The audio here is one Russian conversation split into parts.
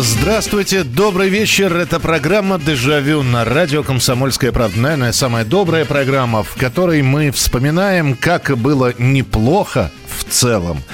Здравствуйте, добрый вечер. Это программа «Дежавю» на радио «Комсомольская правда». Наверное, самая добрая программа, в которой мы вспоминаем, как было неплохо в целом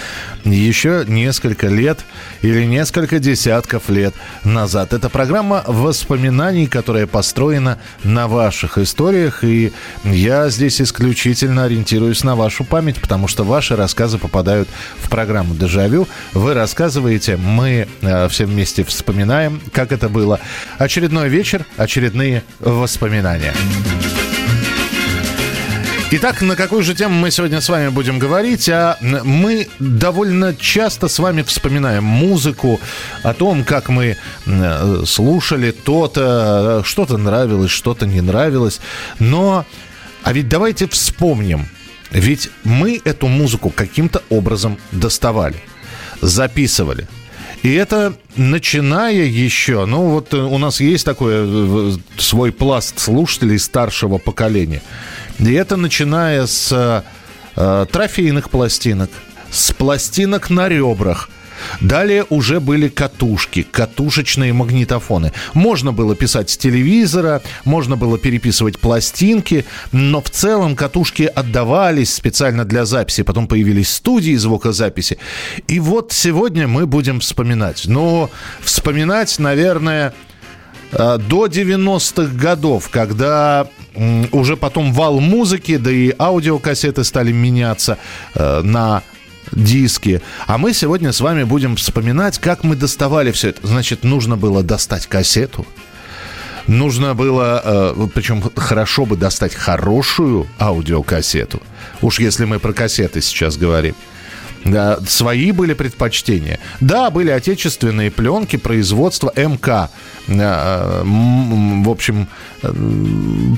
еще несколько лет или несколько десятков лет назад. Это программа воспоминаний, которая построена на ваших историях, и я здесь исключительно ориентируюсь на вашу память, потому что ваши рассказы попадают в программу «Дежавю». Вы рассказываете, мы э, все вместе вспоминаем, как это было. Очередной вечер, очередные воспоминания. Итак, на какую же тему мы сегодня с вами будем говорить? А мы довольно часто с вами вспоминаем музыку, о том, как мы слушали то-то, что-то нравилось, что-то не нравилось. Но, а ведь давайте вспомним, ведь мы эту музыку каким-то образом доставали, записывали. И это начиная еще, ну вот у нас есть такой э, свой пласт слушателей старшего поколения – и это начиная с э, трофейных пластинок, с пластинок на ребрах. Далее уже были катушки, катушечные магнитофоны. Можно было писать с телевизора, можно было переписывать пластинки, но в целом катушки отдавались специально для записи. Потом появились студии звукозаписи. И вот сегодня мы будем вспоминать. Но вспоминать, наверное, э, до 90-х годов, когда уже потом вал музыки, да и аудиокассеты стали меняться э, на диски. А мы сегодня с вами будем вспоминать, как мы доставали все это. Значит, нужно было достать кассету. Нужно было, э, причем хорошо бы достать хорошую аудиокассету. Уж если мы про кассеты сейчас говорим. Да, свои были предпочтения. Да, были отечественные пленки производства МК. Э, в общем, э,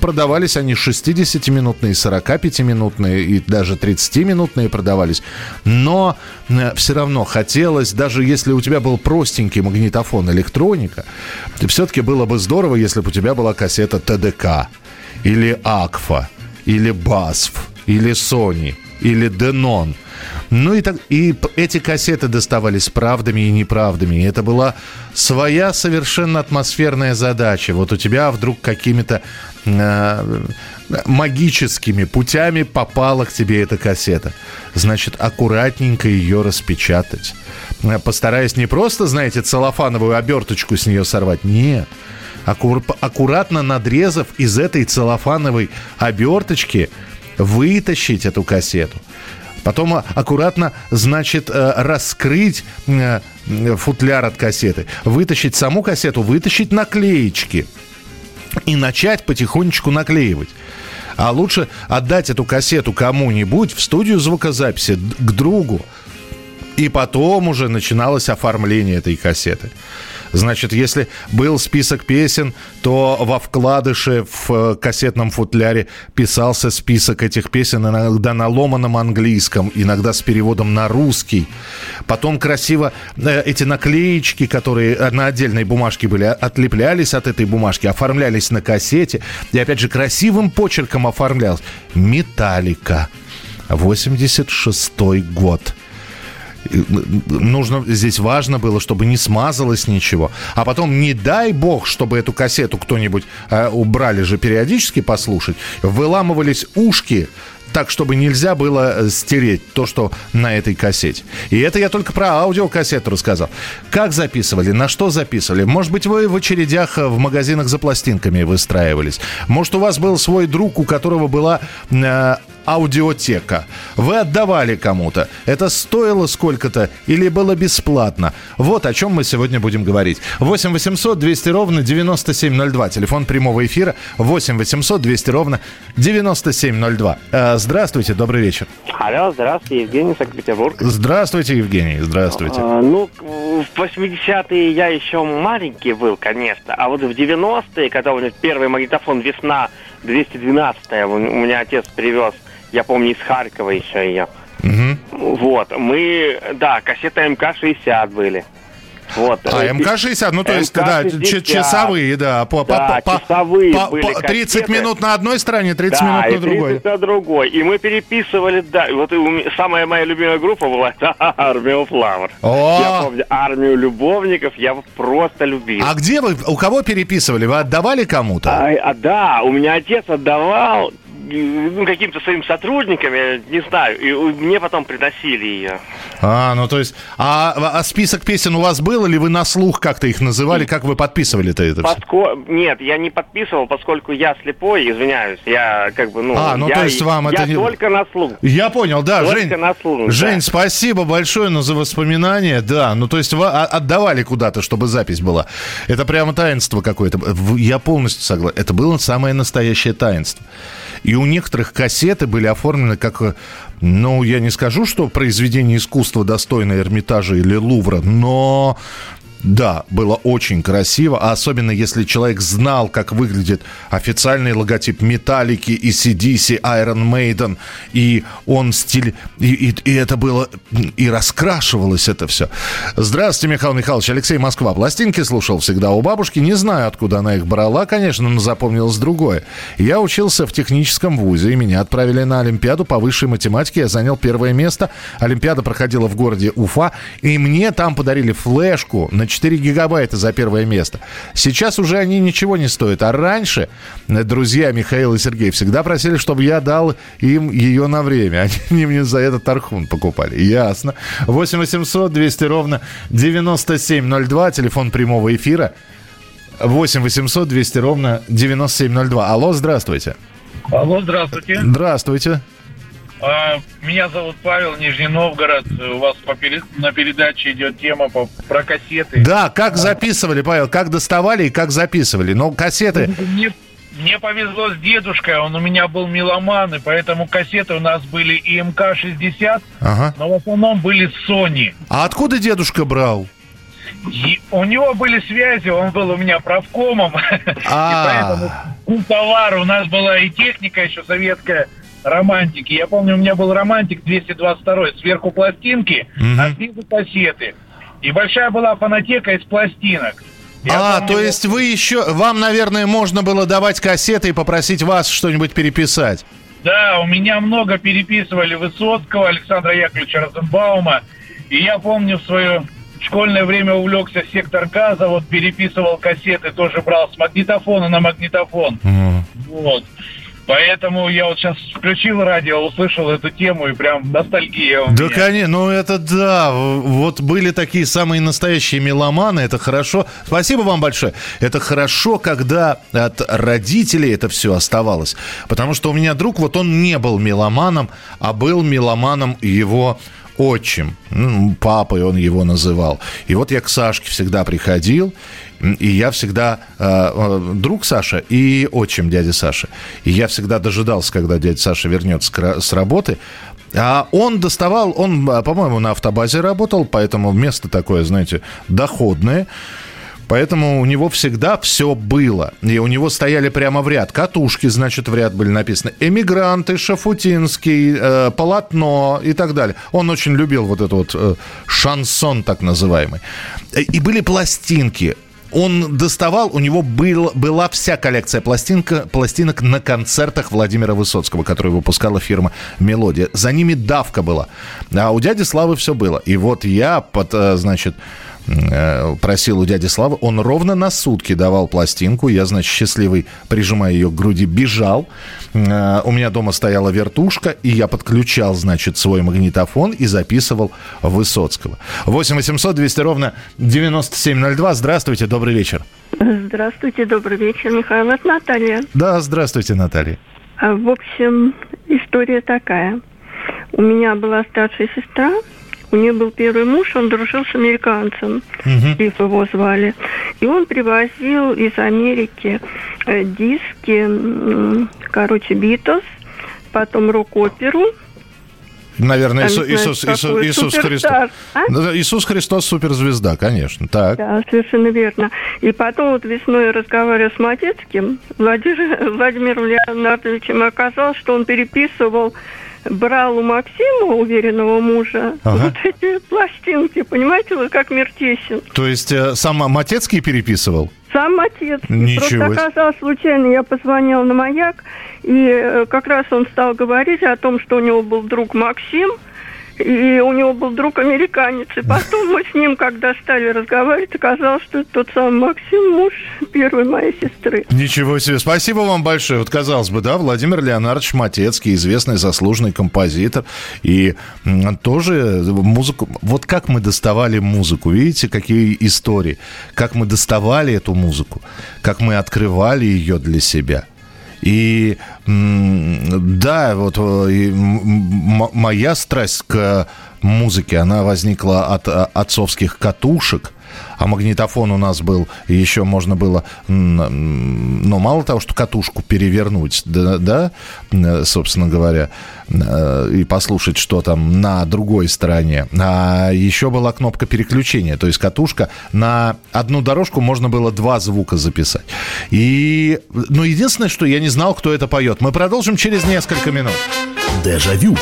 продавались они 60-минутные, 45-минутные и даже 30-минутные продавались. Но э, все равно хотелось, даже если у тебя был простенький магнитофон электроника, все-таки было бы здорово, если бы у тебя была кассета ТДК или Акфа или Басф или Sony или Denon – ну и, так, и эти кассеты доставались правдами и неправдами. И это была своя совершенно атмосферная задача. Вот у тебя вдруг какими-то э, магическими путями попала к тебе эта кассета. Значит, аккуратненько ее распечатать. Э, постараясь не просто, знаете, целлофановую оберточку с нее сорвать. Нет. Аккур- аккуратно надрезав из этой целлофановой оберточки, вытащить эту кассету. Потом аккуратно, значит, э, раскрыть э, футляр от кассеты, вытащить саму кассету, вытащить наклеечки и начать потихонечку наклеивать. А лучше отдать эту кассету кому-нибудь в студию звукозаписи, к другу. И потом уже начиналось оформление этой кассеты. Значит, если был список песен, то во вкладыше в э, кассетном футляре писался список этих песен иногда на ломаном английском, иногда с переводом на русский. Потом красиво э, эти наклеечки, которые на отдельной бумажке были, отлеплялись от этой бумажки, оформлялись на кассете. И опять же красивым почерком оформлялось. «Металлика». 86 год нужно здесь важно было, чтобы не смазалось ничего. А потом, не дай бог, чтобы эту кассету кто-нибудь э, убрали же периодически послушать, выламывались ушки так, чтобы нельзя было э, стереть то, что на этой кассете. И это я только про аудиокассету рассказал. Как записывали, на что записывали? Может быть, вы в очередях э, в магазинах за пластинками выстраивались? Может, у вас был свой друг, у которого была э, аудиотека. Вы отдавали кому-то. Это стоило сколько-то или было бесплатно? Вот о чем мы сегодня будем говорить. 8 800 200 ровно 9702. Телефон прямого эфира 8 800 200 ровно 9702. Э, здравствуйте, добрый вечер. Алло, здравствуйте, Евгений, Санкт-Петербург. Здравствуйте, Евгений, здравствуйте. А, ну, в 80-е я еще маленький был, конечно, а вот в 90-е, когда у меня первый магнитофон «Весна» 212-я. У меня отец привез, я помню, из Харькова еще ее. Угу. Вот, мы, да, кассеты МК-60 были. Вот. А, МК-60, ну то есть, да, часовые, да. По, да, по, часовые по, были по, 30 кассеты. минут на одной стороне, 30 да, минут на другой. 30 на другой. И мы переписывали, да, вот самая моя любимая группа была Армия Флавр. Я помню, Армию любовников я просто любил. А где вы, у кого переписывали? Вы отдавали кому-то? А, а, да, у меня отец отдавал, ну, каким-то своим сотрудникам, я не знаю, и мне потом приносили ее. А, ну то есть, а, а список песен у вас был, или вы на слух как-то их называли, как вы подписывали-то это Подко... Нет, я не подписывал, поскольку я слепой, извиняюсь, я как бы, ну... А, ну я, то есть вам я это не... только на слух. Я понял, да, только Жень, на слух, Жень, да. спасибо большое ну, за воспоминания, да, ну то есть вы отдавали куда-то, чтобы запись была. Это прямо таинство какое-то. Я полностью согласен, это было самое настоящее таинство. И у некоторых кассеты были оформлены как, э, ну, я не скажу, что произведение искусства достойное Эрмитажа или Лувра, но да, было очень красиво, а особенно если человек знал, как выглядит официальный логотип Металлики и CDC, Iron Maiden, и он стиль, и, и, и это было, и раскрашивалось это все. Здравствуйте, Михаил Михайлович, Алексей Москва. Пластинки слушал всегда у бабушки, не знаю, откуда она их брала, конечно, но запомнилось другое. Я учился в техническом вузе, и меня отправили на Олимпиаду по высшей математике, я занял первое место. Олимпиада проходила в городе Уфа, и мне там подарили флешку на 4 гигабайта за первое место. Сейчас уже они ничего не стоят. А раньше друзья Михаил и Сергей всегда просили, чтобы я дал им ее на время. Они мне за этот тархун покупали. Ясно. 8 800 200 ровно 9702. Телефон прямого эфира. 8 800 200 ровно 9702. Алло, здравствуйте. Алло, здравствуйте. Здравствуйте. А, меня зовут Павел, Нижний Новгород. У вас по на передаче идет тема по... про кассеты. Да, как записывали, Павел, как доставали и как записывали. Но кассеты... Мне, мне повезло с дедушкой, он у меня был меломан, и поэтому кассеты у нас были и МК-60, ага. но в основном были Sony. А откуда дедушка брал? И у него были связи, он был у меня правкомом. А. И поэтому товар у нас была и техника еще советская романтики. Я помню, у меня был романтик 222 сверху пластинки, угу. а снизу кассеты. И большая была фонотека из пластинок. Я а, помню, то есть вы еще, вам, наверное, можно было давать кассеты и попросить вас что-нибудь переписать? Да, у меня много переписывали Высоцкого, Александра Яковлевича Розенбаума. И я помню в свое школьное время увлекся сектор газа, вот переписывал кассеты, тоже брал с магнитофона на магнитофон. Mm. Вот. Поэтому я вот сейчас включил радио, услышал эту тему и прям ностальгия у Да, меня. конечно, ну это да, вот были такие самые настоящие меломаны, это хорошо. Спасибо вам большое. Это хорошо, когда от родителей это все оставалось. Потому что у меня друг, вот он не был меломаном, а был меломаном его отчим, ну, папой он его называл. И вот я к Сашке всегда приходил, и я всегда э, э, друг Саша и отчим дяди Саши. И я всегда дожидался, когда дядя Саша вернется с работы. А он доставал, он, э, по-моему, на автобазе работал, поэтому место такое, знаете, доходное. Поэтому у него всегда все было. И у него стояли прямо в ряд. Катушки, значит, в ряд были написаны. Эмигранты, Шафутинский, э, полотно и так далее. Он очень любил вот этот вот э, шансон так называемый. И были пластинки он доставал, у него был, была вся коллекция пластинка, пластинок на концертах Владимира Высоцкого, который выпускала фирма «Мелодия». За ними давка была. А у дяди Славы все было. И вот я под, э, значит, просил у дяди Славы, он ровно на сутки давал пластинку, я, значит, счастливый, прижимая ее к груди, бежал. Э, у меня дома стояла вертушка, и я подключал, значит, свой магнитофон и записывал Высоцкого. 8 800 200 ровно 9702. Здравствуйте, добрый вечер. Здравствуйте, добрый вечер, Михаил. Это Наталья. Да, здравствуйте, Наталья. А, в общем, история такая. У меня была старшая сестра, у нее был первый муж, он дружил с американцем, угу. его звали. И он привозил из Америки э, диски, короче, Битлз, потом рок-оперу, Наверное, Иисус, Иисус, Иисус, Иисус Христос. А? Иисус Христос суперзвезда, конечно. Так. Да, совершенно верно. И потом вот весной разговаривая с Матецким, Владимир, Владимиром Леонардовичем оказалось, что он переписывал брал у Максима, уверенного мужа, ага. вот эти пластинки, понимаете, вот как мир тесен. То есть э, сам Матецкий переписывал? Сам отец. Ничего. Просто оказалось случайно, я позвонила на маяк, и э, как раз он стал говорить о том, что у него был друг Максим, и у него был друг американец. И потом мы с ним, когда стали разговаривать, оказалось, что это тот самый Максим, муж первой моей сестры. Ничего себе. Спасибо вам большое. Вот казалось бы, да, Владимир Леонардович Матецкий, известный заслуженный композитор. И тоже музыку... Вот как мы доставали музыку, видите, какие истории. Как мы доставали эту музыку, как мы открывали ее для себя – и да, вот и моя страсть к музыке, она возникла от а, отцовских катушек а магнитофон у нас был, еще можно было, ну, мало того, что катушку перевернуть, да, да собственно говоря, э, и послушать, что там на другой стороне, а еще была кнопка переключения, то есть катушка, на одну дорожку можно было два звука записать. И, ну, единственное, что я не знал, кто это поет. Мы продолжим через несколько минут. Дежавю.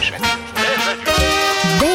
Дежавю.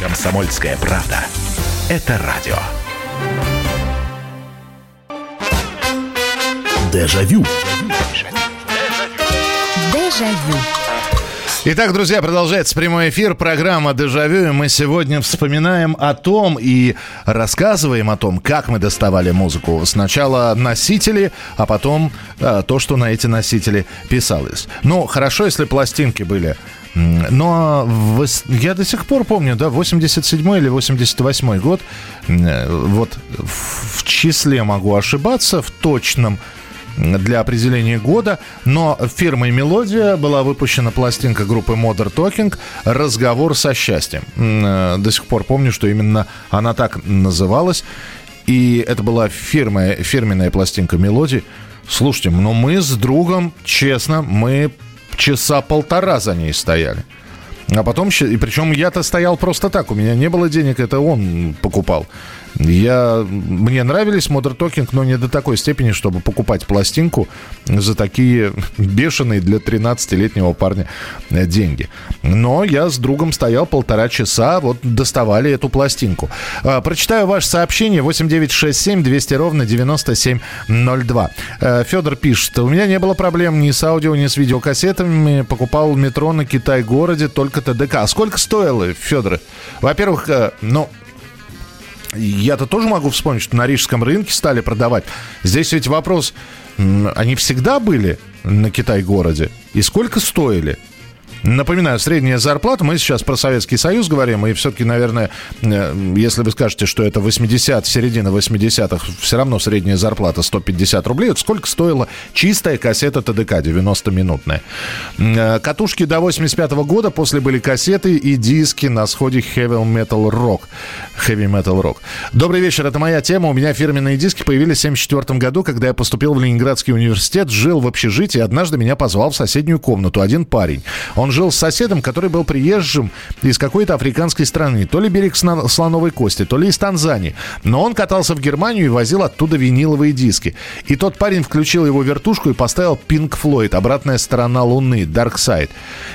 Комсомольская правда. Это радио. Дежавю. Дежавю. Итак, друзья, продолжается прямой эфир, программа «Дежавю». И мы сегодня вспоминаем о том и рассказываем о том, как мы доставали музыку. Сначала носители, а потом а, то, что на эти носители писалось. Ну, хорошо, если пластинки были но я до сих пор помню, да, 87 или 88 год, вот в числе могу ошибаться, в точном для определения года, но фирмой «Мелодия» была выпущена пластинка группы Modern Talking «Разговор со счастьем». Э, до сих пор помню, что именно она так называлась. И это была фирма, фирменная пластинка «Мелодии». Слушайте, ну мы с другом, честно, мы часа полтора за ней стояли. А потом, и причем я-то стоял просто так, у меня не было денег, это он покупал. Я, мне нравились Modern Talking, но не до такой степени, чтобы покупать пластинку за такие бешеные для 13-летнего парня э, деньги. Но я с другом стоял полтора часа, вот доставали эту пластинку. А, прочитаю ваше сообщение 8967 200 ровно 9702. Э, Федор пишет, у меня не было проблем ни с аудио, ни с видеокассетами. Покупал метро на Китай-городе, только ТДК. А сколько стоило, Федор? Во-первых, э, ну, я-то тоже могу вспомнить, что на Рижском рынке стали продавать. Здесь ведь вопрос, они всегда были на Китай-городе? И сколько стоили? Напоминаю, средняя зарплата, мы сейчас про Советский Союз говорим, и все-таки, наверное, э, если вы скажете, что это 80, середина 80-х, все равно средняя зарплата 150 рублей. Вот сколько стоила чистая кассета ТДК 90-минутная? Э, катушки до 85 -го года, после были кассеты и диски на сходе Heavy Metal Rock. Heavy Metal Rock. Добрый вечер, это моя тема. У меня фирменные диски появились в 74 году, когда я поступил в Ленинградский университет, жил в общежитии, однажды меня позвал в соседнюю комнату один парень. Он он жил с соседом, который был приезжим из какой-то африканской страны. То ли берег слоновой кости, то ли из Танзании. Но он катался в Германию и возил оттуда виниловые диски. И тот парень включил его вертушку и поставил Pink Floyd, обратная сторона Луны, Dark Side.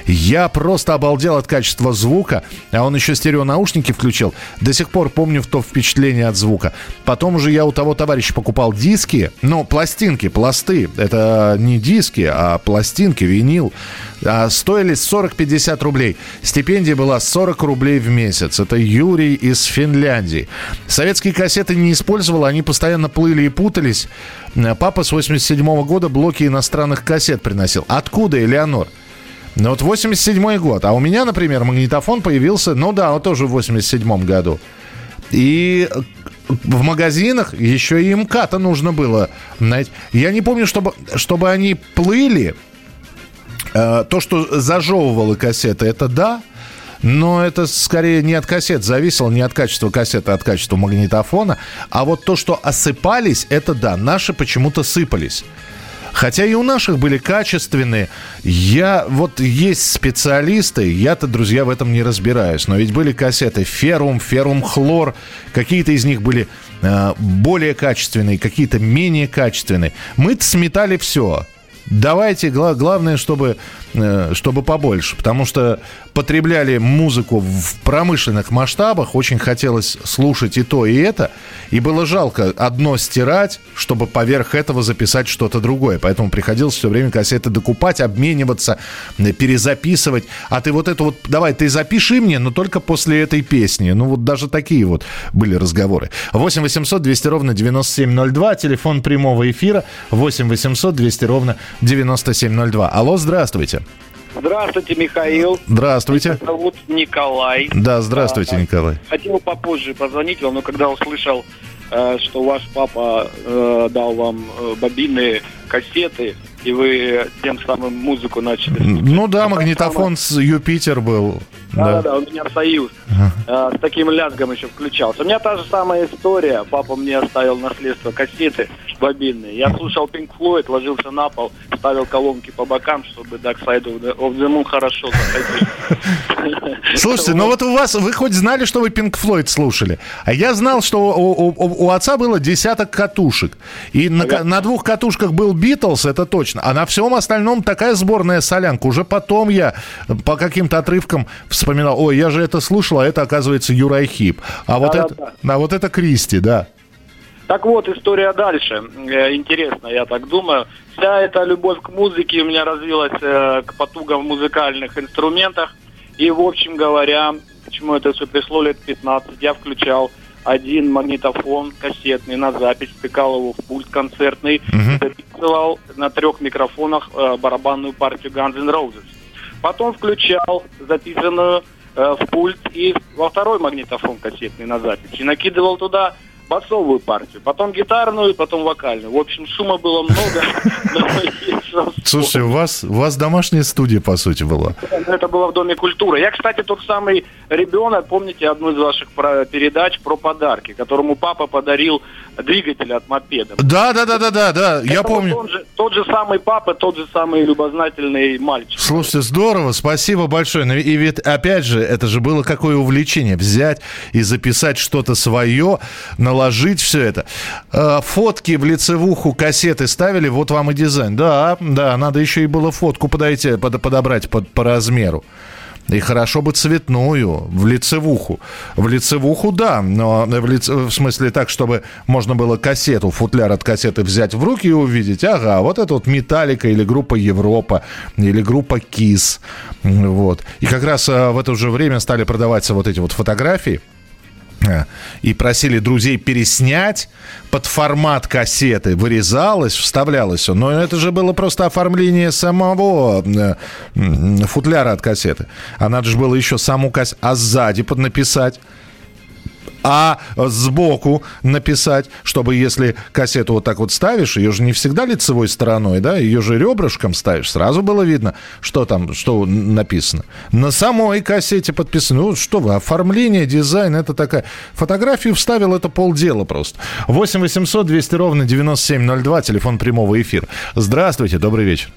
Я просто обалдел от качества звука, а он еще стереонаушники включил. До сих пор помню то впечатление от звука. Потом уже я у того товарища покупал диски, ну, пластинки, пласты. Это не диски, а пластинки, винил. А стоили 40-50 рублей. Стипендия была 40 рублей в месяц. Это Юрий из Финляндии. Советские кассеты не использовал, они постоянно плыли и путались. Папа с 87 -го года блоки иностранных кассет приносил. Откуда, Элеонор? Ну вот 87 год. А у меня, например, магнитофон появился, ну да, вот тоже в 87 году. И в магазинах еще и МК-то нужно было. Знаете, я не помню, чтобы, чтобы они плыли. Э, то, что зажевывало кассеты, это да. Но это скорее не от кассет зависело, не от качества кассеты, а от качества магнитофона. А вот то, что осыпались, это да, наши почему-то сыпались. Хотя и у наших были качественные. Я, вот есть специалисты, я-то, друзья, в этом не разбираюсь. Но ведь были кассеты ферум, ферум хлор. Какие-то из них были э, более качественные, какие-то менее качественные. Мы-то сметали все. Давайте, гла- главное, чтобы чтобы побольше, потому что потребляли музыку в промышленных масштабах, очень хотелось слушать и то, и это, и было жалко одно стирать, чтобы поверх этого записать что-то другое, поэтому приходилось все время кассеты докупать, обмениваться, э, перезаписывать, а ты вот это вот, давай, ты запиши мне, но только после этой песни, ну вот даже такие вот были разговоры. 8 800 200 ровно 9702, телефон прямого эфира 8 800 200 ровно 9702. Алло, здравствуйте. Здравствуйте, Михаил. Здравствуйте. Меня зовут Николай. Да, здравствуйте, а, Николай. Хотел попозже позвонить вам, но когда услышал, э, что ваш папа э, дал вам э, бобинные кассеты, и вы тем самым музыку начали. Ну да, магнитофон с Юпитер был. Да, да, да, у меня Союз. Ага. С таким лязгом еще включался. У меня та же самая история. Папа мне оставил наследство кассеты бобинные. Я слушал Pink Floyd, ложился на пол, ставил колонки по бокам, чтобы Dark Side of the Moon хорошо заходил. Слушайте, ну вот у вас, вы хоть знали, что вы Pink Floyd слушали? А я знал, что у, у, у отца было десяток катушек. И на, на двух катушках был Битлз, это точно. А на всем остальном такая сборная солянка. Уже потом я по каким-то отрывкам вспоминал, ой, я же это слушал, а это, оказывается, Юрай Хип. А вот, это, а вот это Кристи, да. Так вот, история дальше. Э, интересно, я так думаю. Вся эта любовь к музыке у меня развилась э, к потугам в музыкальных инструментах. И, в общем говоря, почему это все пришло лет 15, я включал один магнитофон кассетный на запись, втыкал его в пульт концертный, uh-huh. Записывал на трех микрофонах э, барабанную партию Guns N' Roses. Потом включал записанную э, в пульт и во второй магнитофон кассетный на запись. И накидывал туда басовую партию, потом гитарную, потом вокальную. В общем, шума было много. Слушайте, у вас, у вас домашняя студия, по сути, была. Это было в Доме культуры. Я, кстати, тот самый ребенок, помните одну из ваших передач про подарки, которому папа подарил двигатель от мопеда. Да, да, да, да, да, да. Я помню. Тот же, тот же самый папа, тот же самый любознательный мальчик. Слушайте, здорово, спасибо большое. Ну и ведь, опять же, это же было какое увлечение взять и записать что-то свое, наложить все это. Э, фотки в лицевуху кассеты ставили, вот вам и дизайн. Да, да, надо еще и было фотку подойти, подобрать по, по размеру. И хорошо бы цветную, в лицевуху. В лицевуху, да, но в, лице, в смысле так, чтобы можно было кассету, футляр от кассеты взять в руки и увидеть, ага, вот это вот Металлика или группа Европа, или группа Кис. Вот. И как раз э, в это же время стали продаваться вот эти вот фотографии и просили друзей переснять под формат кассеты. Вырезалось, вставлялось все. Но это же было просто оформление самого э, футляра от кассеты. А надо же было еще саму кассету, а сзади поднаписать а сбоку написать, чтобы если кассету вот так вот ставишь, ее же не всегда лицевой стороной, да, ее же ребрышком ставишь, сразу было видно, что там, что написано. На самой кассете подписано. Ну, что вы, оформление, дизайн, это такая... Фотографию вставил, это полдела просто. 8 800 200 ровно 9702, телефон прямого эфира. Здравствуйте, добрый вечер.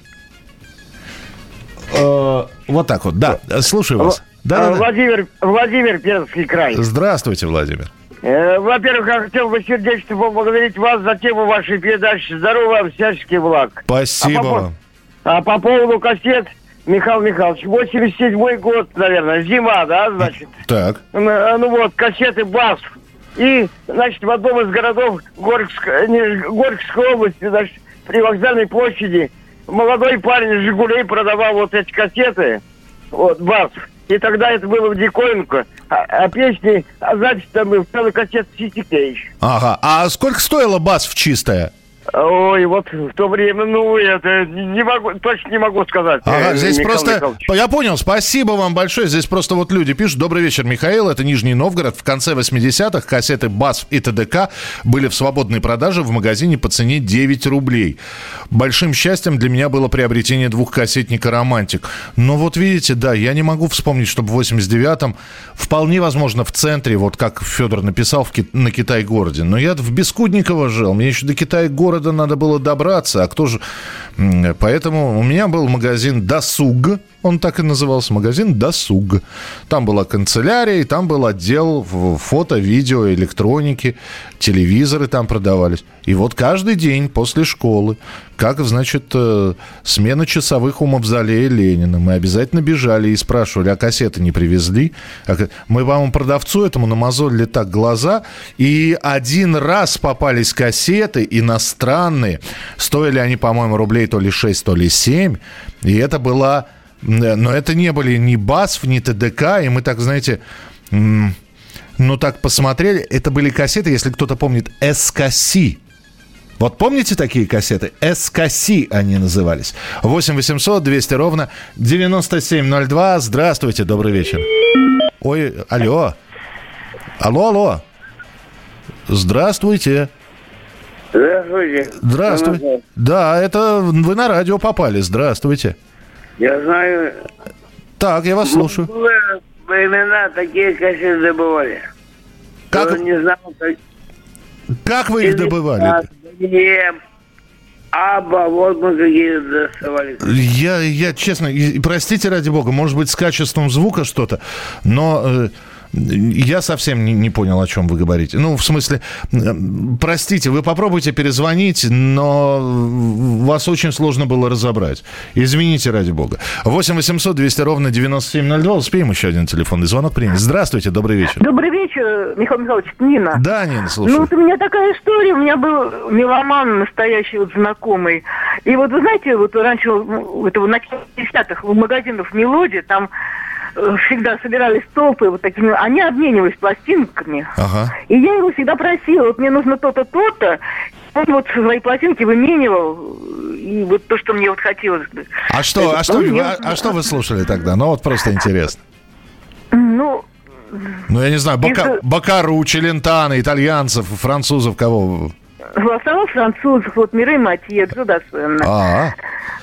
Э, вот так вот, да, слушаю вас. Да, Владимир, да. Владимир, Пермский край. Здравствуйте, Владимер. Э, во-первых, я хотел бы сердечно поблагодарить вас за тему вашей передачи. Здорово вам, всяческий благ. Спасибо а по, а по поводу кассет, Михаил Михайлович, 87 год, наверное, зима, да, значит? Так. Ну, э, ну вот, кассеты БАС. И, значит, в одном из городов Горьковской, не, Горьковской области, значит, при вокзальной площади молодой парень «Жигулей» продавал вот эти кассеты, вот, БАС. И тогда это было в диковинку. А, а песни, а запись там был целый кассет Cage. Ага. А сколько стоила бас в чистая? Ой, вот в то время, ну, это не могу, точно не могу сказать. Ага, э, здесь Михаил просто... Михайлович. Я понял, спасибо вам большое. Здесь просто вот люди пишут. Добрый вечер, Михаил. Это Нижний Новгород. В конце 80-х кассеты БАСФ и ТДК были в свободной продаже в магазине по цене 9 рублей. Большим счастьем для меня было приобретение двухкассетника «Романтик». Но вот видите, да, я не могу вспомнить, чтобы в 89-м, вполне возможно, в центре, вот как Федор написал в Ки- на Китай-городе. Но я в Бескудниково жил. Мне еще до Китай-города надо было добраться. А кто же... Поэтому у меня был магазин «Досуг». Он так и назывался, магазин «Досуг». Там была канцелярия, и там был отдел фото, видео, электроники, телевизоры там продавались. И вот каждый день после школы, как, значит, э, смена часовых у мавзолея Ленина, мы обязательно бежали и спрашивали, а кассеты не привезли? А Мы, по-моему, продавцу этому намазолили так глаза, и один раз попались кассеты иностранные, стоили они, по-моему, рублей то ли 6, то ли 7, и это была... Но это не были ни БАСФ, ни ТДК, и мы так, знаете... ну, так посмотрели, это были кассеты, если кто-то помнит, СКС. Вот помните такие кассеты? СКС они назывались. 8 800 200 ровно 9702. Здравствуйте, добрый вечер. Ой, алло. Алло, алло. Здравствуйте. Здравствуйте. Здравствуйте. Да, это вы на радио попали. Здравствуйте. Я знаю, Так, я вас слушаю. было времена такие кассеты добывали. Как- не знал, как... Как вы их добывали? Аба, вот мы какие доставали. Я, я честно, простите ради бога, может быть, с качеством звука что-то, но э, я совсем не, не понял, о чем вы говорите. Ну, в смысле, простите, вы попробуйте перезвонить, но вас очень сложно было разобрать. Извините ради бога. 8 800 200 ровно 9702. Успеем еще один телефонный звонок принять. Здравствуйте, добрый вечер. Добрый вечер, Михаил Михайлович, Нина. Да, Нина, слушаю. Ну, вот у меня такая история. У меня был меломан настоящий вот знакомый. И вот, вы знаете, вот раньше, ну, это в начале 50-х, в магазинах «Мелодия», там всегда собирались толпы вот такими, они обменивались пластинками. Ага. И я его всегда просила, вот мне нужно то-то, то-то. Он вот свои пластинки выменивал, и вот то, что мне вот хотелось бы. А что, а что, мне- а, а что вы слушали тогда? Ну, вот просто интересно. Ну, Ну, я не знаю, Бока, Бокару, Челентано, итальянцев, французов, кого? Основном французов, вот Мирей Матье, Дзюдасена. А,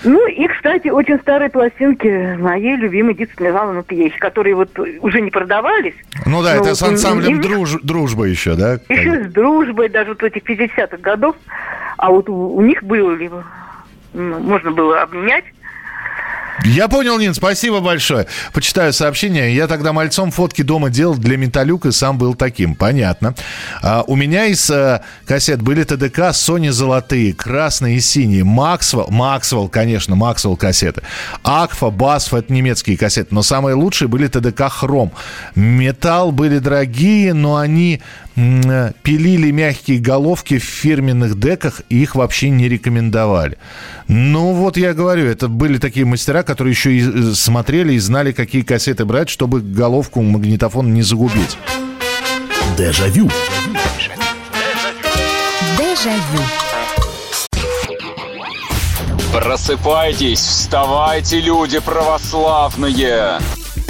Ну и, кстати, очень старые пластинки моей любимой Дицы Михайловны Пьехи, которые вот уже не продавались. ну да, Ну, это с ансамблем друж- «Дружба» еще, да? Еще с дружбой, даже вот этих 50-х годов. А вот у, у них были, ну, можно было обменять. Я понял, Нин, спасибо большое. Почитаю сообщение. Я тогда мальцом фотки дома делал для Металюк и сам был таким. Понятно. А, у меня из э, кассет были ТДК, Sony золотые, красные и синие. Максвелл, Максвелл, конечно, Максвелл кассеты. Акфа, Басф, это немецкие кассеты. Но самые лучшие были ТДК Хром. Металл были дорогие, но они пилили мягкие головки в фирменных деках и их вообще не рекомендовали. Ну, вот я говорю, это были такие мастера, которые еще и э, смотрели и знали, какие кассеты брать, чтобы головку магнитофона не загубить. Дежавю. Дежавю. Просыпайтесь, вставайте, люди православные!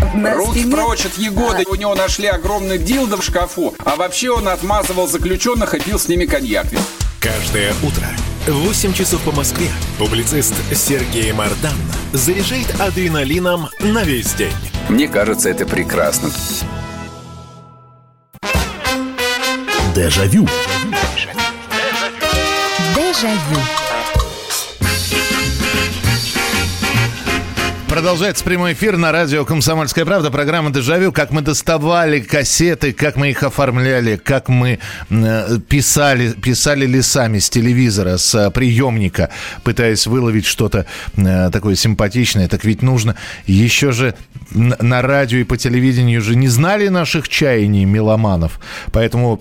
Руки стене- прочь от Егоды. У него нашли огромный дилдо в шкафу. А вообще он отмазывал заключенных и пил с ними коньяк. Каждое утро в 8 часов по Москве публицист Сергей Мардан заряжает адреналином на весь день. Мне кажется, это прекрасно. Дежавю. Дежавю. Продолжается прямой эфир на радио «Комсомольская правда». Программа «Дежавю». Как мы доставали кассеты, как мы их оформляли, как мы э, писали, писали лесами с телевизора, с э, приемника, пытаясь выловить что-то э, такое симпатичное. Так ведь нужно еще же на радио и по телевидению же не знали наших чаяний меломанов. Поэтому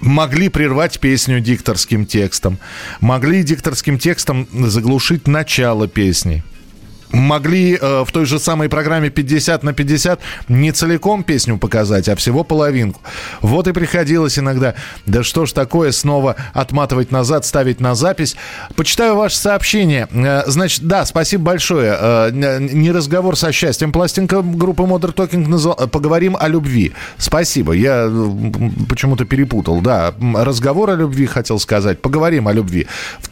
могли прервать песню дикторским текстом, могли дикторским текстом заглушить начало песни могли э, в той же самой программе 50 на 50 не целиком песню показать, а всего половинку. Вот и приходилось иногда, да что ж такое, снова отматывать назад, ставить на запись. Почитаю ваше сообщение. Э, значит, да, спасибо большое. Э, не разговор со счастьем. Пластинка группы Modern Talking назвал... Поговорим о любви. Спасибо. Я э, почему-то перепутал. Да, разговор о любви хотел сказать. Поговорим о любви.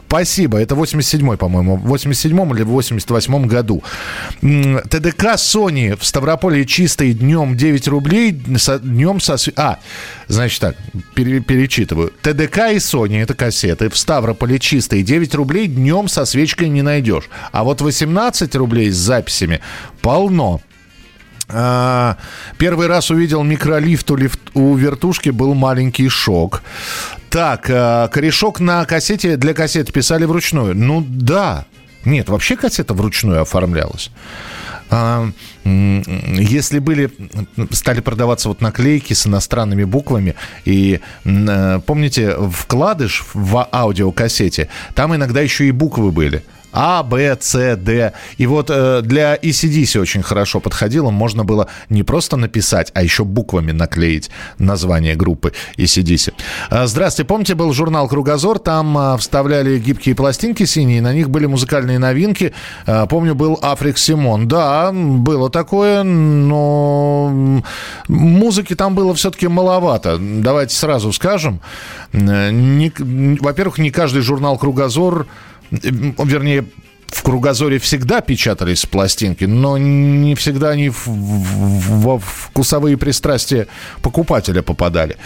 Спасибо. Это 87-й, по-моему. В 87-м или в 88-м году. ТДК Sony в Ставрополе чистый днем 9 рублей, днем со... А, значит так, пере, перечитываю. ТДК и Sony, это кассеты, в Ставрополе чистые 9 рублей днем со свечкой не найдешь. А вот 18 рублей с записями полно. А, первый раз увидел микролифт у, лифт, у вертушки, был маленький шок. Так, а, корешок на кассете для кассет писали вручную. Ну да. Нет, вообще кассета вручную оформлялась. А, если были, стали продаваться вот наклейки с иностранными буквами, и помните, вкладыш в аудиокассете, там иногда еще и буквы были – а, Б, С, Д. И вот э, для ECDC очень хорошо подходило. Можно было не просто написать, а еще буквами наклеить название группы ECDC. Э, здравствуйте. Помните, был журнал «Кругозор», там э, вставляли гибкие пластинки синие, на них были музыкальные новинки. Э, помню, был Африк Симон. Да, было такое, но музыки там было все-таки маловато. Давайте сразу скажем. Э, не, во-первых, не каждый журнал «Кругозор» вернее, в кругозоре всегда печатались пластинки, но не всегда они в, вкусовые пристрастия покупателя попадали.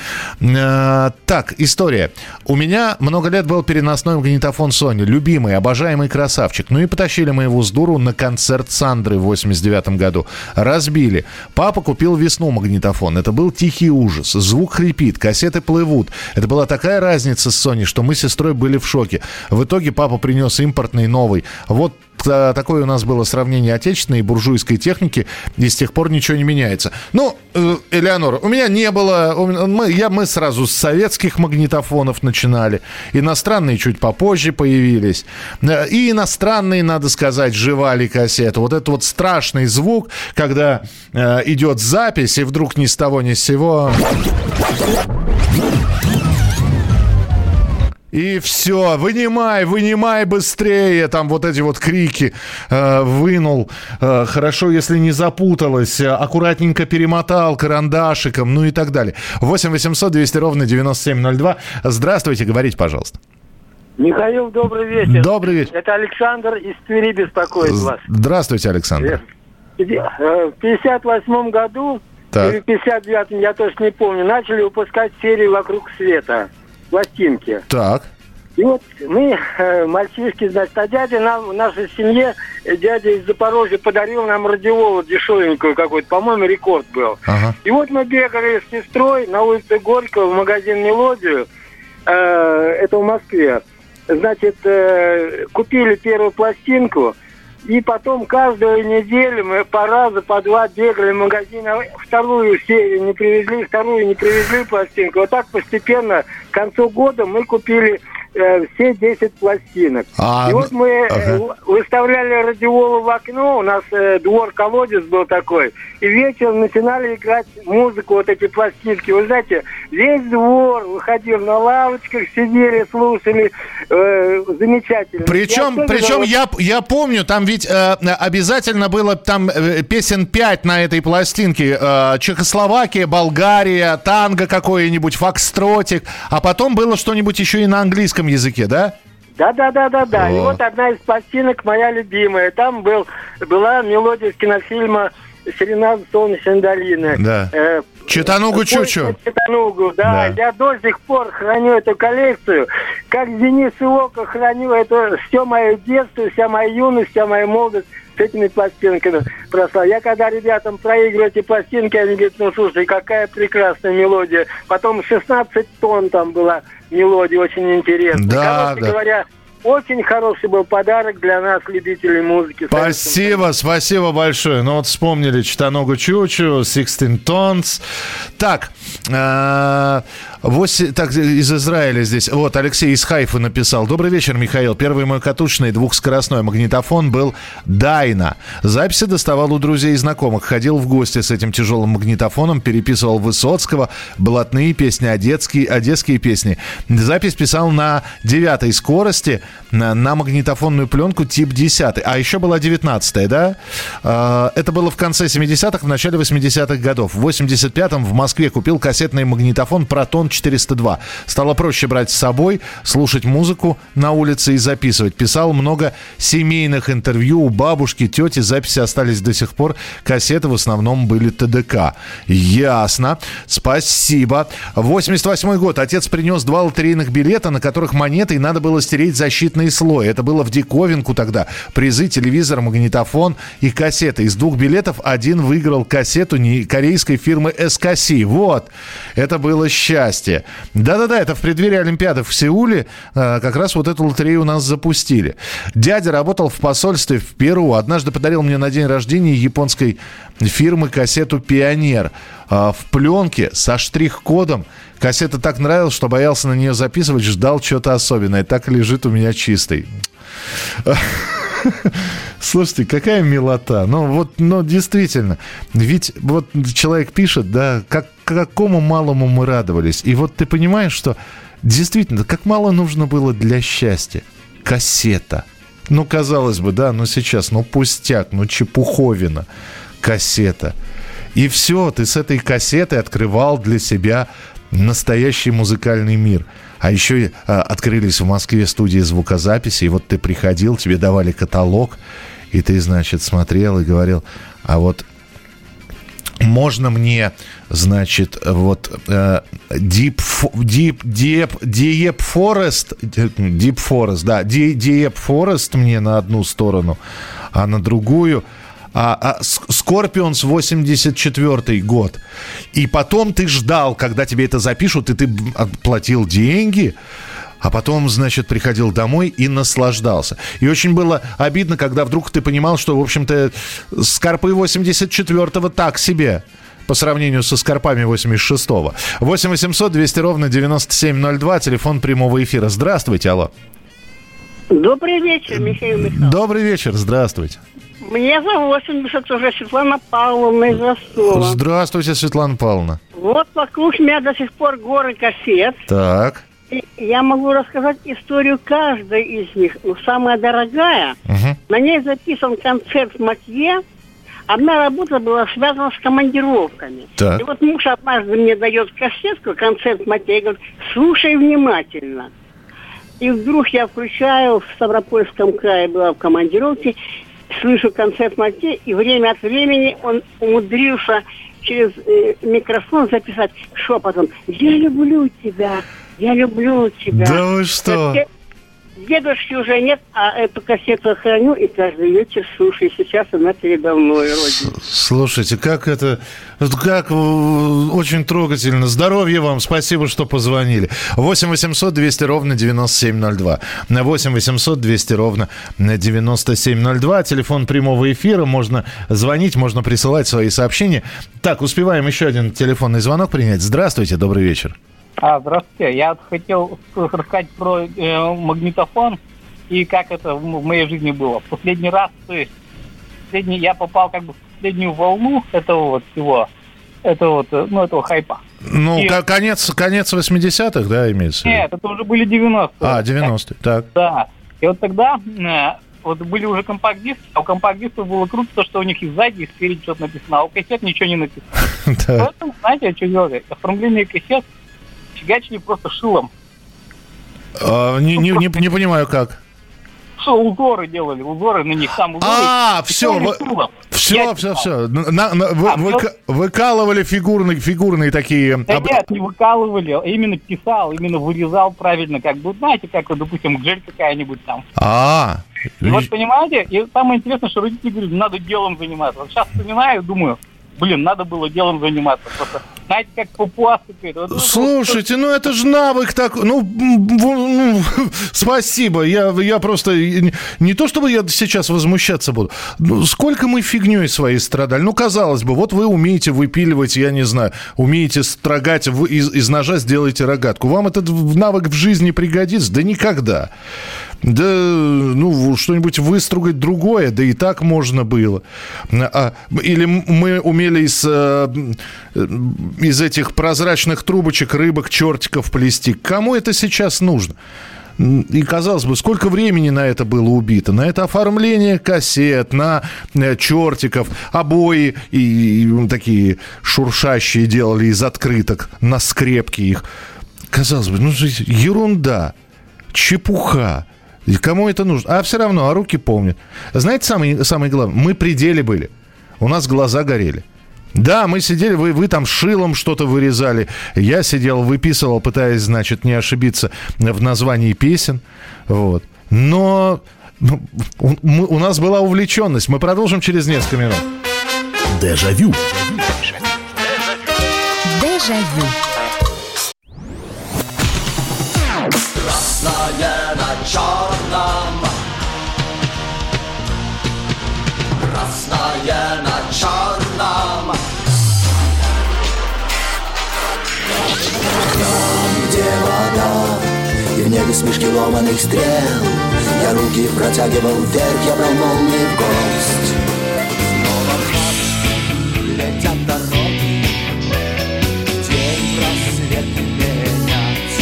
Э, так, история. У меня много лет был переносной магнитофон Sony. Любимый, обожаемый красавчик. Ну и потащили мы его с дуру на концерт Сандры в 89 году. Разбили. Папа купил весну магнитофон. Это был тихий ужас. Звук хрипит, кассеты плывут. Это была такая разница с Sony, что мы с сестрой были в шоке. В итоге папа принес импортный новый вот а, такое у нас было сравнение отечественной и буржуйской техники, и с тех пор ничего не меняется. Ну, э, Элеонора, у меня не было, мы, я, мы сразу с советских магнитофонов начинали, иностранные чуть попозже появились, э, и иностранные, надо сказать, жевали кассету. Вот это вот страшный звук, когда э, идет запись, и вдруг ни с того ни с сего... И все, вынимай, вынимай быстрее, там вот эти вот крики э, вынул. Э, хорошо, если не запуталось, аккуратненько перемотал карандашиком, ну и так далее. 8 800 200 ровно 9702. Здравствуйте, говорите, пожалуйста. Михаил, добрый вечер. Добрый вечер. Это Александр из Твери беспокоит вас. Здравствуйте, Александр. Э, в 58 году, так. или в 59 я точно не помню, начали выпускать серию «Вокруг света» пластинки. Так. И вот мы, э, мальчишки, значит, а дядя нам, в нашей семье, э, дядя из Запорожья подарил нам радиолу дешевенькую какую-то, по-моему, рекорд был. Ага. И вот мы бегали с сестрой на улице Горького в магазин «Мелодию», э, это в Москве. Значит, э, купили первую пластинку, и потом каждую неделю мы по разу, по два бегали в магазин, а вторую серию не привезли, вторую не привезли пластинку. Вот так постепенно к концу года мы купили э, все 10 пластинок. А, и вот мы э, ага. выставляли радиолу в окно, у нас э, двор-колодец был такой, и вечером начинали играть музыку, вот эти пластинки. Вы знаете, весь двор выходил на лавочках, сидели, слушали, э, замечательно. Причем, я, причем я, я помню, там ведь э, обязательно было там э, песен 5 на этой пластинке. Э, Чехословакия, Болгария, танго какое-нибудь, фокстротик, а потом было что-нибудь еще и на английском английском языке, да? Да, да, да, да, да. И вот одна из пластинок моя любимая. Там был, была мелодия из кинофильма «Серенада солнечной долины». Да. Э, Читанугу Чучу. Читанугу, да. да. Я до сих пор храню эту коллекцию. Как Денис Иока храню это все мое детство, вся моя юность, вся моя молодость с этими пластинками прошла. Я когда ребятам проигрываю эти пластинки, они говорят, ну слушай, какая прекрасная мелодия. Потом 16 тонн там была мелодия, очень интересная. Да, Короче да. говоря, очень хороший был подарок для нас, любителей музыки. Спасибо, спасибо большое. Ну вот вспомнили Читаногу Чучу, 16 Tons. Так, э, восемь- так, из Израиля здесь. Вот, Алексей из Хайфа написал. Добрый вечер, Михаил. Первый мой катушечный двухскоростной магнитофон был Дайна. Записи доставал у друзей и знакомых. Ходил в гости с этим тяжелым магнитофоном, переписывал Высоцкого, блатные песни, одесские, одесские песни. Запись писал на девятой скорости на, магнитофонную пленку тип 10. А еще была 19 да? Э, Это было в конце 70-х, в начале 80-х годов. В 85-м в Москве купил кассетный магнитофон Протон 402. Стало проще брать с собой, слушать музыку на улице и записывать. Писал много семейных интервью у бабушки, тети. Записи остались до сих пор. Кассеты в основном были ТДК. Ясно. Спасибо. 88 год. Отец принес два лотерейных билета, на которых монетой надо было стереть защитный слой. Это было в диковинку тогда. Призы, телевизор, магнитофон и кассеты. Из двух билетов один выиграл кассету не- корейской фирмы SKC. Вот. Это было счастье. Да-да-да, это в преддверии Олимпиады в Сеуле э, как раз вот эту лотерею у нас запустили. Дядя работал в посольстве в Перу. Однажды подарил мне на день рождения японской фирмы кассету «Пионер» э, в пленке со штрих-кодом. Кассета так нравилась, что боялся на нее записывать, ждал что-то особенное. Так лежит у меня чистый. Слушайте, какая милота. Ну вот, ну действительно. Ведь вот человек пишет, да, как, какому малому мы радовались. И вот ты понимаешь, что действительно, как мало нужно было для счастья. Кассета. Ну, казалось бы, да, но сейчас, ну, пустяк, ну, чепуховина. Кассета. И все, ты с этой кассетой открывал для себя настоящий музыкальный мир. А еще а, открылись в Москве студии звукозаписи, и вот ты приходил, тебе давали каталог, и ты, значит, смотрел и говорил, а вот можно мне, значит, вот э, Deep, Deep, Deep, Deep Forest, Deep Forest, да, Deep Forest мне на одну сторону, а на другую а, а, Scorpions 84 год. И потом ты ждал, когда тебе это запишут, и ты б- платил деньги, а потом, значит, приходил домой и наслаждался. И очень было обидно, когда вдруг ты понимал, что, в общем-то, Скорпы 84-го так себе по сравнению со Скорпами 86-го. 8 800 200 ровно 9702, телефон прямого эфира. Здравствуйте, алло. Добрый вечер, Михаил Михайлович. Добрый вечер, здравствуйте. Мне за 80 уже Светлана Павловна из Ростова. Здравствуйте, Светлана Павловна. Вот вокруг меня до сих пор горы кассет. Так. И я могу рассказать историю каждой из них. Но самая дорогая, на ней записан концерт Матье. Одна работа была связана с командировками. Так. И вот муж однажды мне дает кассетку, концерт Матье, и говорит, слушай внимательно. И вдруг я включаю, в Ставропольском крае была в командировке, слышу концерт Матье, и время от времени он умудрился через э, микрофон записать шепотом «Я люблю тебя, я люблю тебя». Да вы что? Кассет- Дедушки уже нет, а эту кассету храню и каждый вечер слушаю. Сейчас она передо мной, родина. Слушайте, как это, как э, очень трогательно. Здоровья вам, спасибо, что позвонили. 8 800 200 ровно 9702. На 8 800 200 ровно 9702. Телефон прямого эфира. Можно звонить, можно присылать свои сообщения. Так, успеваем еще один телефонный звонок принять. Здравствуйте, добрый вечер. А, здравствуйте. Я хотел рассказать про э, магнитофон и как это в моей жизни было. В последний раз, то есть, последний, я попал как бы в последнюю волну этого вот всего, этого вот, э, ну, этого хайпа. Ну, И- ко- конец, конец 80-х, да, имеется? Нет, это уже были 90-е. А, 90-е, так. Да. И вот тогда э, вот были уже компакт-диски, а у компакт-дисков было круто, то, что у них и сзади, и спереди что-то написано, а у кассет ничего не написано. Поэтому, знаете, что делали? Оформление кассет фигачили просто шилом. А, не, не, не, не понимаю, как. Что узоры делали, узоры на них, там узоры. А, все, шилом. все, Все, все, все. На, на, вы, А, вы- ну- выкалывали фигурные, фигурные такие... Да об- нет, не выкалывали, а именно писал, именно вырезал правильно, как бы, знаете, как, вот, допустим, гель какая-нибудь там. А, И вот понимаете, и самое интересное, что родители говорят, надо делом заниматься. Вот сейчас вспоминаю, думаю, блин, надо было делом заниматься. Просто, знаете, как папуас какой-то. Вот, Слушайте, ну это же навык такой. Ну, ну, спасибо. Я, я просто... Не, то, чтобы я сейчас возмущаться буду. Ну, сколько мы фигней своей страдали. Ну, казалось бы, вот вы умеете выпиливать, я не знаю, умеете строгать, вы из, из ножа сделаете рогатку. Вам этот навык в жизни пригодится? Да никогда. Да, ну, что-нибудь выстругать другое, да и так можно было. А, или мы умели из, э, из этих прозрачных трубочек рыбок, чертиков плести. Кому это сейчас нужно? И казалось бы, сколько времени на это было убито? На это оформление кассет, на э, чертиков, обои и, и такие шуршащие делали из открыток, на скрепки их. Казалось бы, ну ерунда, чепуха. И кому это нужно? А все равно, а руки помнят. Знаете, самое, самое главное, мы при были. У нас глаза горели. Да, мы сидели, вы, вы там шилом что-то вырезали. Я сидел, выписывал, пытаясь, значит, не ошибиться в названии песен. Вот. Но ну, у, мы- у нас была увлеченность. Мы продолжим через несколько минут. Дежавю. Дежавю. Красное И в небе смешки ломаных стрел Я руки протягивал вверх Я брал молнии в гость Снова в ночь летят дороги День просвет менять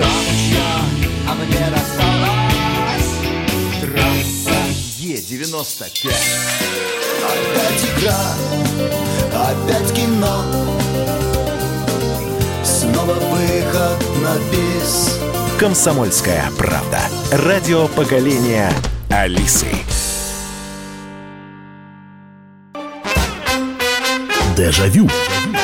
Камча, а Е95. Опять игра, опять кино, снова выход на бис. Комсомольская правда. Радио поколения Алисы. Дежавю. Дежавю.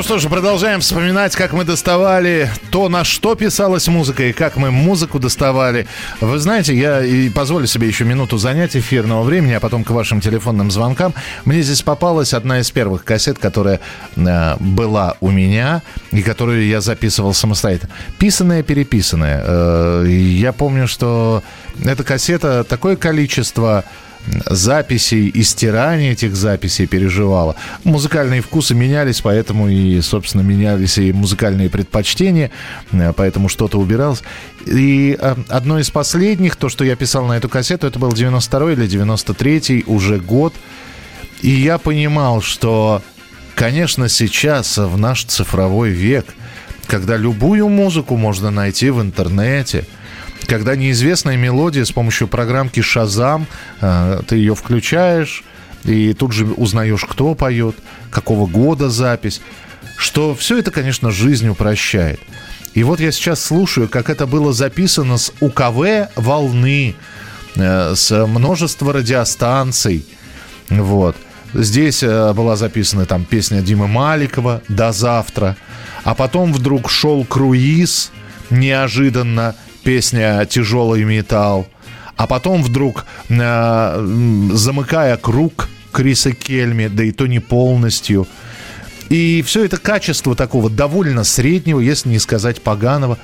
Ну что ж, продолжаем вспоминать, как мы доставали то, на что писалась музыка, и как мы музыку доставали. Вы знаете, я и позволю себе еще минуту занять эфирного времени, а потом к вашим телефонным звонкам. Мне здесь попалась одна из первых кассет, которая э, была у меня, и которую я записывал самостоятельно. Писанная, переписанная. Э, я помню, что эта кассета такое количество записей и стирания этих записей переживала. Музыкальные вкусы менялись, поэтому и, собственно, менялись и музыкальные предпочтения, э, поэтому что-то убиралось. И э, одно из последних, то, что я писал на эту кассету, это был 92 или 93 уже год. И я понимал, что, конечно, сейчас, в наш цифровой век, когда любую музыку можно найти в интернете, когда неизвестная мелодия с помощью программки Шазам, э, ты ее включаешь, и тут же узнаешь, кто поет, какого года запись, что все это, конечно, жизнь упрощает. И вот я сейчас слушаю, как это было записано с УКВ «Волны», э, с множества радиостанций. Вот. Здесь э, была записана там песня Димы Маликова «До завтра». А потом вдруг шел круиз, неожиданно, песня «Тяжелый металл». А потом вдруг, э, замыкая круг Криса Кельми, да и то не полностью. И все это качество такого довольно среднего, если не сказать поганого.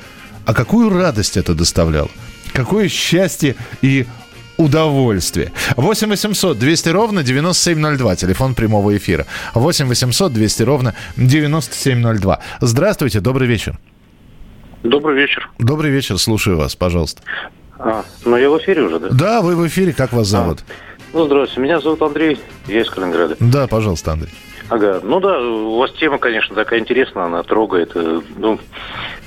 А какую радость это доставляло? Какое счастье и удовольствие. 8 800 200 ровно 9702. Телефон прямого эфира. 8 800 200 ровно 9702. Здравствуйте, добрый вечер. Добрый вечер. Добрый вечер, слушаю вас, пожалуйста. А, ну я в эфире уже, да? Да, вы в эфире, как вас зовут? Ну, здравствуйте, меня зовут Андрей, я из Калининграда. Да, пожалуйста, Андрей. Ага, ну да, у вас тема, конечно, такая интересная, она трогает. э, Ну,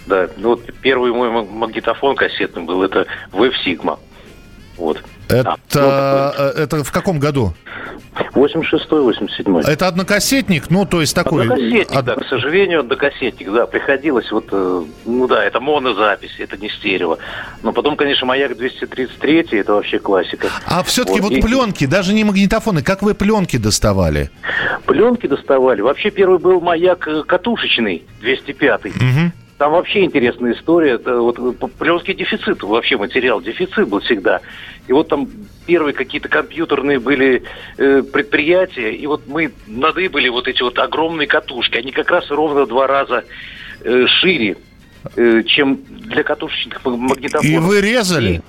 да, ну вот первый мой ма- магнитофон кассетный был, это Wave Sigma. Вот. Это, э, это в каком году? 86-й, 87-й. Это однокассетник? Ну, то есть такой... Однокассетник, Од... да, к сожалению, однокассетник, да. Приходилось вот, э, ну да, это монозапись, это не стерео. Но потом, конечно, «Маяк 233» это вообще классика. А все-таки вот, вот и... пленки, даже не магнитофоны, как вы пленки доставали? Пленки доставали. Вообще первый был «Маяк» катушечный, 205-й. Угу. Там вообще интересная история. Это вот пленский дефицит, вообще материал дефицит был всегда. И вот там первые какие-то компьютерные были э, предприятия, и вот мы надыбали вот эти вот огромные катушки. Они как раз ровно два раза э, шире, э, чем для катушечных магнитофонов. И вы резали?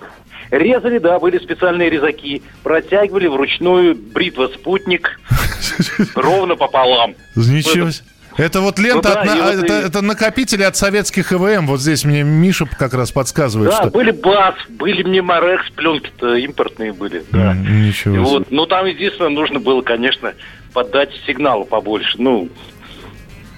И резали, да, были специальные резаки. Протягивали вручную бритва «Спутник» ровно пополам. Ничего себе. Это вот лента, ну, да, от, на, вот это, и... это накопители от советских ИВМ. Вот здесь мне Миша как раз подсказывает. Да, что... были БАС, были Меморекс, пленки-то импортные были. Да. Ничего себе. Вот, ну, там, единственное, нужно было, конечно, подать сигнал побольше. Ну,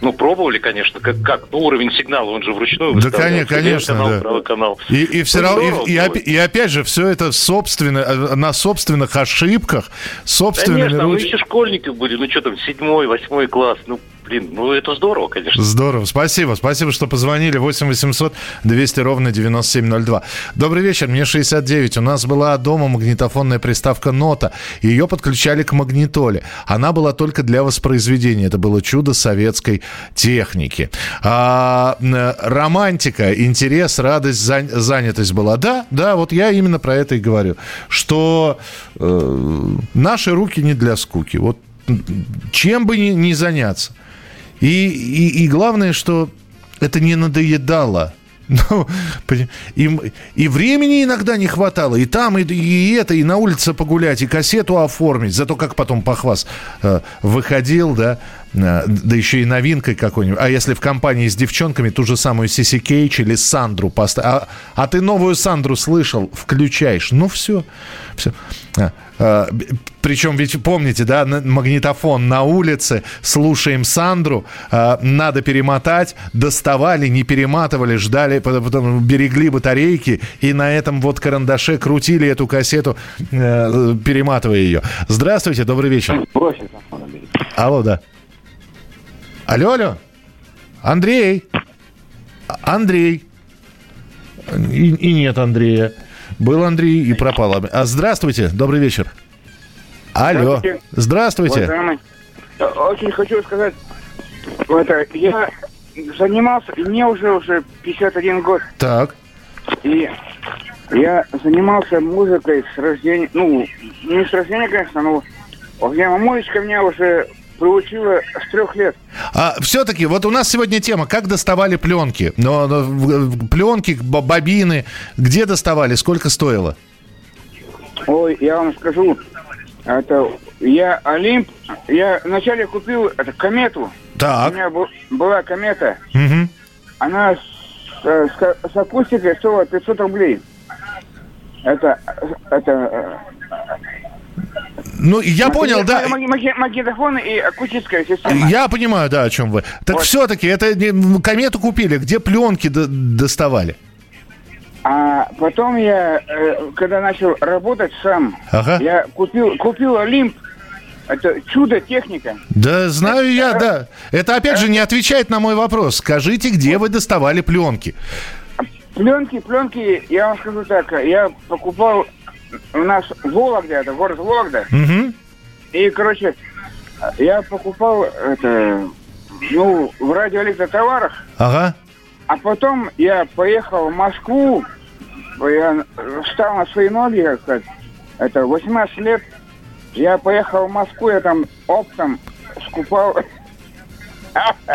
ну, пробовали, конечно, как, как ну, уровень сигнала, он же вручную Да, конечно, конечно, канал, да. Правый канал. И, и все ну, равно, и, и, и опять же, все это собственно, э, на собственных ошибках, собственными Конечно, руч... мы еще школьники были, ну что там, седьмой, восьмой класс, ну, Блин, ну это здорово, конечно. Здорово. Спасибо. Спасибо, что позвонили. 8 800 200 ровно 9702. Добрый вечер. Мне 69. У нас была дома магнитофонная приставка «Нота». Ее подключали к магнитоле. Она была только для воспроизведения. Это было чудо советской техники. А, романтика, интерес, радость, занятость была. Да, да, вот я именно про это и говорю. Что э, наши руки не для скуки. Вот чем бы ни, ни заняться. И, и, и главное, что это не надоедало. Ну, и, и времени иногда не хватало, и там, и, и это, и на улице погулять, и кассету оформить. Зато как потом похвас э, выходил, да, да еще и новинкой какой-нибудь. А если в компании с девчонками ту же самую Сиси Кейч или Сандру поставить. А, а ты новую Сандру слышал, включаешь. Ну все, все. А, а, причем ведь помните, да, магнитофон на улице, слушаем Сандру, а, надо перемотать, доставали, не перематывали, ждали, потом берегли батарейки и на этом вот карандаше крутили эту кассету, э, перематывая ее. Здравствуйте, добрый вечер. Алло, да. Алло, алло. Андрей. Андрей. И, и нет Андрея. Был Андрей и пропал. А здравствуйте, добрый вечер. Алло, здравствуйте. здравствуйте. Очень хочу сказать, это, я занимался, мне уже уже 51 год. Так. И я занимался музыкой с рождения, ну, не с рождения, конечно, но я мамулечка меня уже приучила с трех лет. А все-таки, вот у нас сегодня тема, как доставали пленки. Но, но пленки, бобины, где доставали, сколько стоило? Ой, я вам скажу, это я Олимп, я вначале купил это, комету. Так. У меня был, была комета. Угу. Она с, с, с акустикой стоила 500 рублей. Это, это ну, я понял, да. Магнитофон и акустическая система. Я понимаю, да, о чем вы. Так вот. все-таки, это комету купили, где пленки доставали? А потом я, э, когда начал работать сам, ага. я купил, купил Олимп, это чудо техника. Да, знаю это, я, да. Это опять же не отвечает на мой вопрос. Скажите, где вы доставали пленки? Пленки, пленки, я вам скажу так, я покупал у нас Вологда, это город Вологда. Угу. И, короче, я покупал это, ну, в радиоэлектротоварах. Ага. А потом я поехал в Москву, я встал на свои ноги, как сказать, это 18 лет. Я поехал в Москву, я там оптом скупал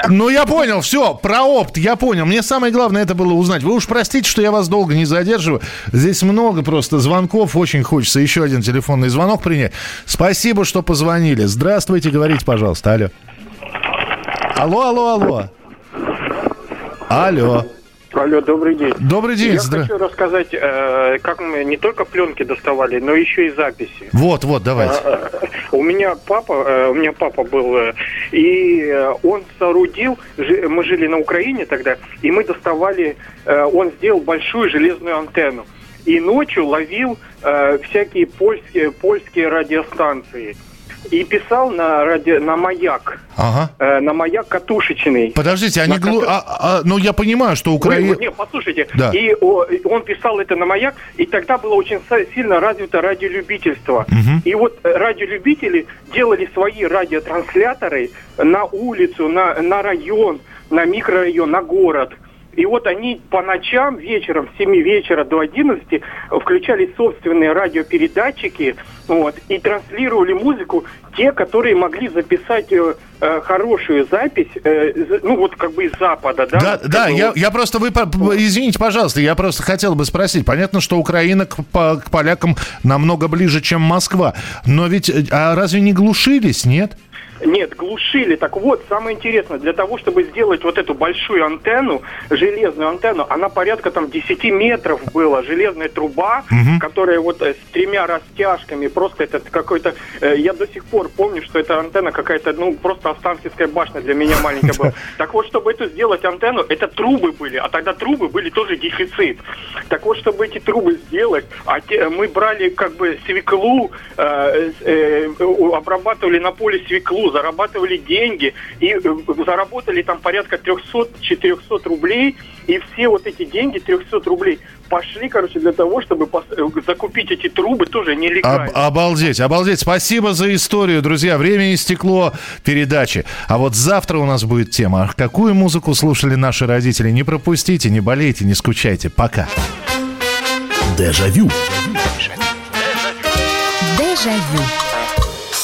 ну, я понял, все, про опт, я понял. Мне самое главное это было узнать. Вы уж простите, что я вас долго не задерживаю. Здесь много просто звонков, очень хочется еще один телефонный звонок принять. Спасибо, что позвонили. Здравствуйте, говорите, пожалуйста, алло. Алло, алло, алло. Алло. Алло, добрый день. Добрый день. Я Здра... хочу рассказать, э, как мы не только пленки доставали, но еще и записи. Вот, вот, давайте. А, э, у меня папа, э, у меня папа был, э, и он соорудил, ж, мы жили на Украине тогда, и мы доставали, э, он сделал большую железную антенну. И ночью ловил э, всякие польские, польские радиостанции. И писал на, радио, на маяк. Ага. Э, на маяк катушечный. Подождите, они На глу... кату- а, а, ну, я понимаю, что Украина... Вы- не, послушайте, Да. и о, он писал это на маяк, и тогда было очень сильно развито радиолюбительство. Мгм. И вот э, радиолюбители делали свои радиотрансляторы на улицу, на, на район, на микрорайон, на город. И вот они по ночам, вечером, с 7 вечера до 11 включали собственные радиопередатчики вот, и транслировали музыку, те, которые могли записать э, э, хорошую запись, э, ну вот как бы из Запада, да? Да, да, я, вот. я просто, вы, извините, пожалуйста, я просто хотел бы спросить. Понятно, что Украина к, по- к полякам намного ближе, чем Москва. Но ведь, э, а разве не глушились, нет? Нет, глушили. Так вот, самое интересное, для того, чтобы сделать вот эту большую антенну, железную антенну, она порядка там 10 метров была, железная труба, Мгм. которая вот э, с тремя растяжками, просто это какой-то, э, я до сих пор помню, что эта антенна какая-то, ну, просто Останкинская башня для меня маленькая была. Так вот, чтобы эту сделать антенну, это трубы были, а тогда трубы были тоже дефицит. Так вот, чтобы эти трубы сделать, а те- мы брали как бы свеклу, э, э, обрабатывали на поле свеклу, зарабатывали деньги и э, заработали там порядка 300-400 рублей, и все вот эти деньги, 300 рублей, пошли, короче, для того, чтобы пос- э, закупить эти трубы тоже Об- нелегально. обалдеть, обалдеть. Спасибо за историю, друзья. Время истекло передачи. А вот завтра у нас будет тема. Какую музыку слушали наши родители? Не пропустите, не болейте, не скучайте. Пока. Дежавю. Дежавю.